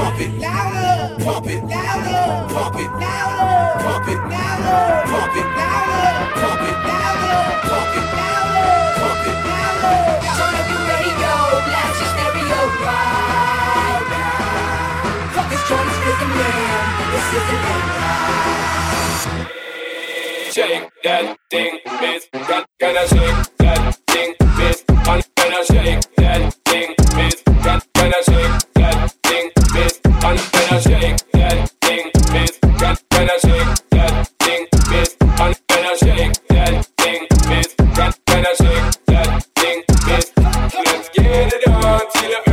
pump it louder, pump it louder, pump it louder, pump it louder, pump it louder, pump it louder, pump it louder, pump it louder. Turn up your radio, blast your stereo right now. Fuck this joint, it's rhythm man. This is an empire. Shake that thing, miss. Can, can I shake Till I